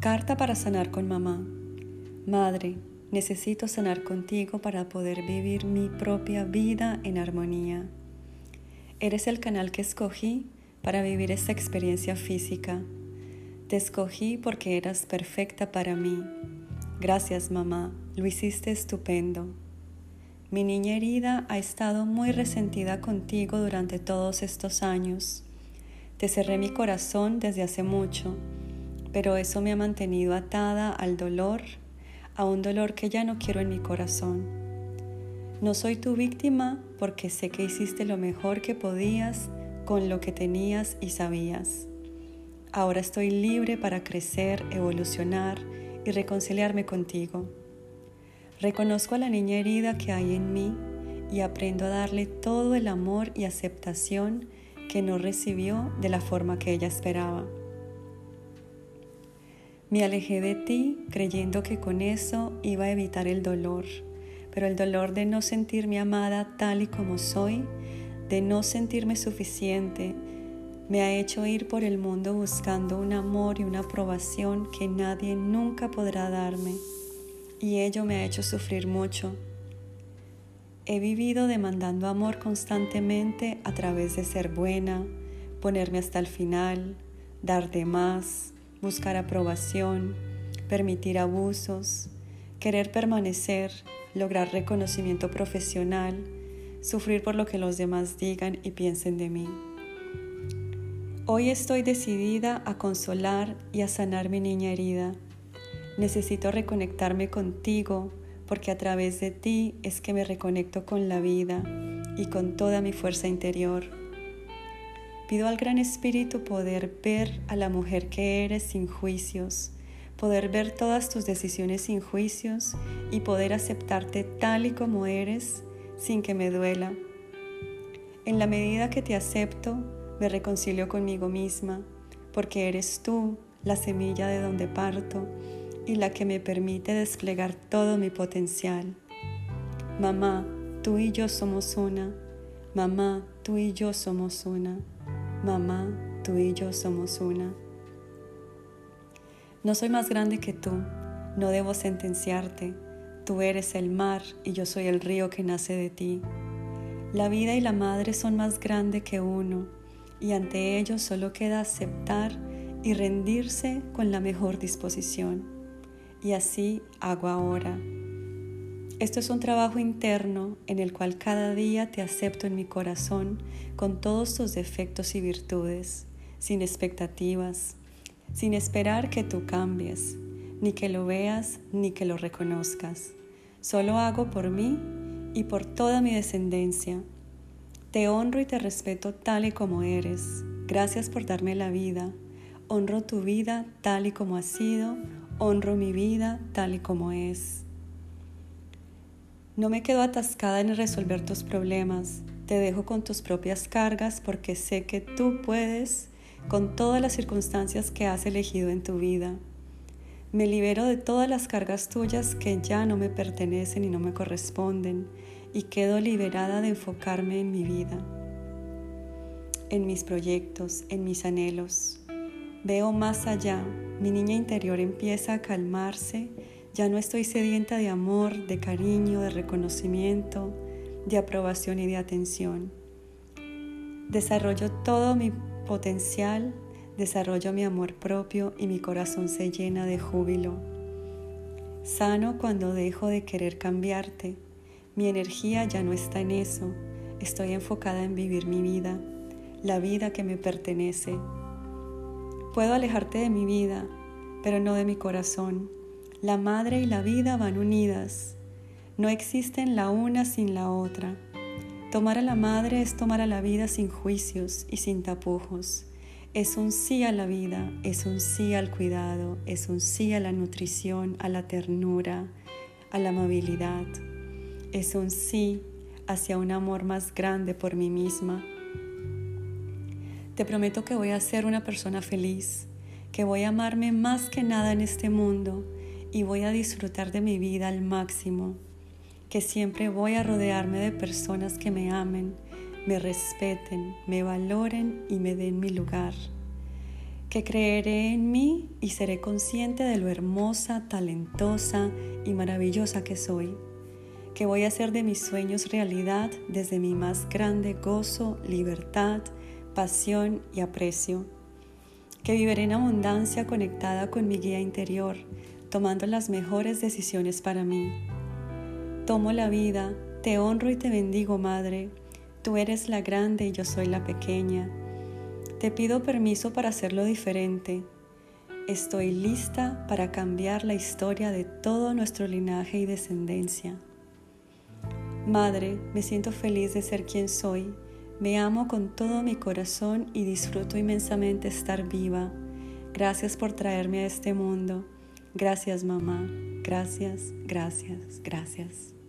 Carta para sanar con mamá. Madre, necesito sanar contigo para poder vivir mi propia vida en armonía. Eres el canal que escogí para vivir esta experiencia física. Te escogí porque eras perfecta para mí. Gracias mamá, lo hiciste estupendo. Mi niña herida ha estado muy resentida contigo durante todos estos años. Te cerré mi corazón desde hace mucho pero eso me ha mantenido atada al dolor, a un dolor que ya no quiero en mi corazón. No soy tu víctima porque sé que hiciste lo mejor que podías con lo que tenías y sabías. Ahora estoy libre para crecer, evolucionar y reconciliarme contigo. Reconozco a la niña herida que hay en mí y aprendo a darle todo el amor y aceptación que no recibió de la forma que ella esperaba. Me alejé de ti creyendo que con eso iba a evitar el dolor, pero el dolor de no sentirme amada tal y como soy, de no sentirme suficiente, me ha hecho ir por el mundo buscando un amor y una aprobación que nadie nunca podrá darme, y ello me ha hecho sufrir mucho. He vivido demandando amor constantemente a través de ser buena, ponerme hasta el final, dar de más, buscar aprobación, permitir abusos, querer permanecer, lograr reconocimiento profesional, sufrir por lo que los demás digan y piensen de mí. Hoy estoy decidida a consolar y a sanar mi niña herida. Necesito reconectarme contigo porque a través de ti es que me reconecto con la vida y con toda mi fuerza interior. Pido al Gran Espíritu poder ver a la mujer que eres sin juicios, poder ver todas tus decisiones sin juicios y poder aceptarte tal y como eres sin que me duela. En la medida que te acepto, me reconcilio conmigo misma, porque eres tú la semilla de donde parto y la que me permite desplegar todo mi potencial. Mamá, tú y yo somos una. Mamá, tú y yo somos una. Mamá, tú y yo somos una. No soy más grande que tú, no debo sentenciarte. Tú eres el mar y yo soy el río que nace de ti. La vida y la madre son más grandes que uno y ante ellos solo queda aceptar y rendirse con la mejor disposición. Y así hago ahora. Esto es un trabajo interno en el cual cada día te acepto en mi corazón con todos tus defectos y virtudes, sin expectativas, sin esperar que tú cambies, ni que lo veas ni que lo reconozcas. Solo hago por mí y por toda mi descendencia. Te honro y te respeto tal y como eres. Gracias por darme la vida. Honro tu vida tal y como ha sido. Honro mi vida tal y como es. No me quedo atascada en resolver tus problemas, te dejo con tus propias cargas porque sé que tú puedes con todas las circunstancias que has elegido en tu vida. Me libero de todas las cargas tuyas que ya no me pertenecen y no me corresponden y quedo liberada de enfocarme en mi vida, en mis proyectos, en mis anhelos. Veo más allá, mi niña interior empieza a calmarse ya no estoy sedienta de amor, de cariño, de reconocimiento, de aprobación y de atención. Desarrollo todo mi potencial, desarrollo mi amor propio y mi corazón se llena de júbilo. Sano cuando dejo de querer cambiarte. Mi energía ya no está en eso. Estoy enfocada en vivir mi vida, la vida que me pertenece. Puedo alejarte de mi vida, pero no de mi corazón la madre y la vida van unidas. No existen la una sin la otra. Tomar a la madre es tomar a la vida sin juicios y sin tapujos. Es un sí a la vida, es un sí al cuidado, es un sí a la nutrición, a la ternura, a la amabilidad. Es un sí hacia un amor más grande por mí misma. Te prometo que voy a ser una persona feliz, que voy a amarme más que nada en este mundo y voy a disfrutar de mi vida al máximo, que siempre voy a rodearme de personas que me amen, me respeten, me valoren y me den mi lugar, que creeré en mí y seré consciente de lo hermosa, talentosa y maravillosa que soy, que voy a hacer de mis sueños realidad desde mi más grande gozo, libertad, pasión y aprecio, que viviré en abundancia conectada con mi guía interior, tomando las mejores decisiones para mí. Tomo la vida, te honro y te bendigo, Madre, tú eres la grande y yo soy la pequeña te pido permiso para hacerlo diferente. Estoy lista para cambiar la historia de todo nuestro linaje y descendencia. Madre, me siento feliz de ser quien soy. Me amo con todo mi corazón y disfruto inmensamente estar viva. Gracias por traerme a este mundo. Gracias mamá. Gracias, gracias, gracias.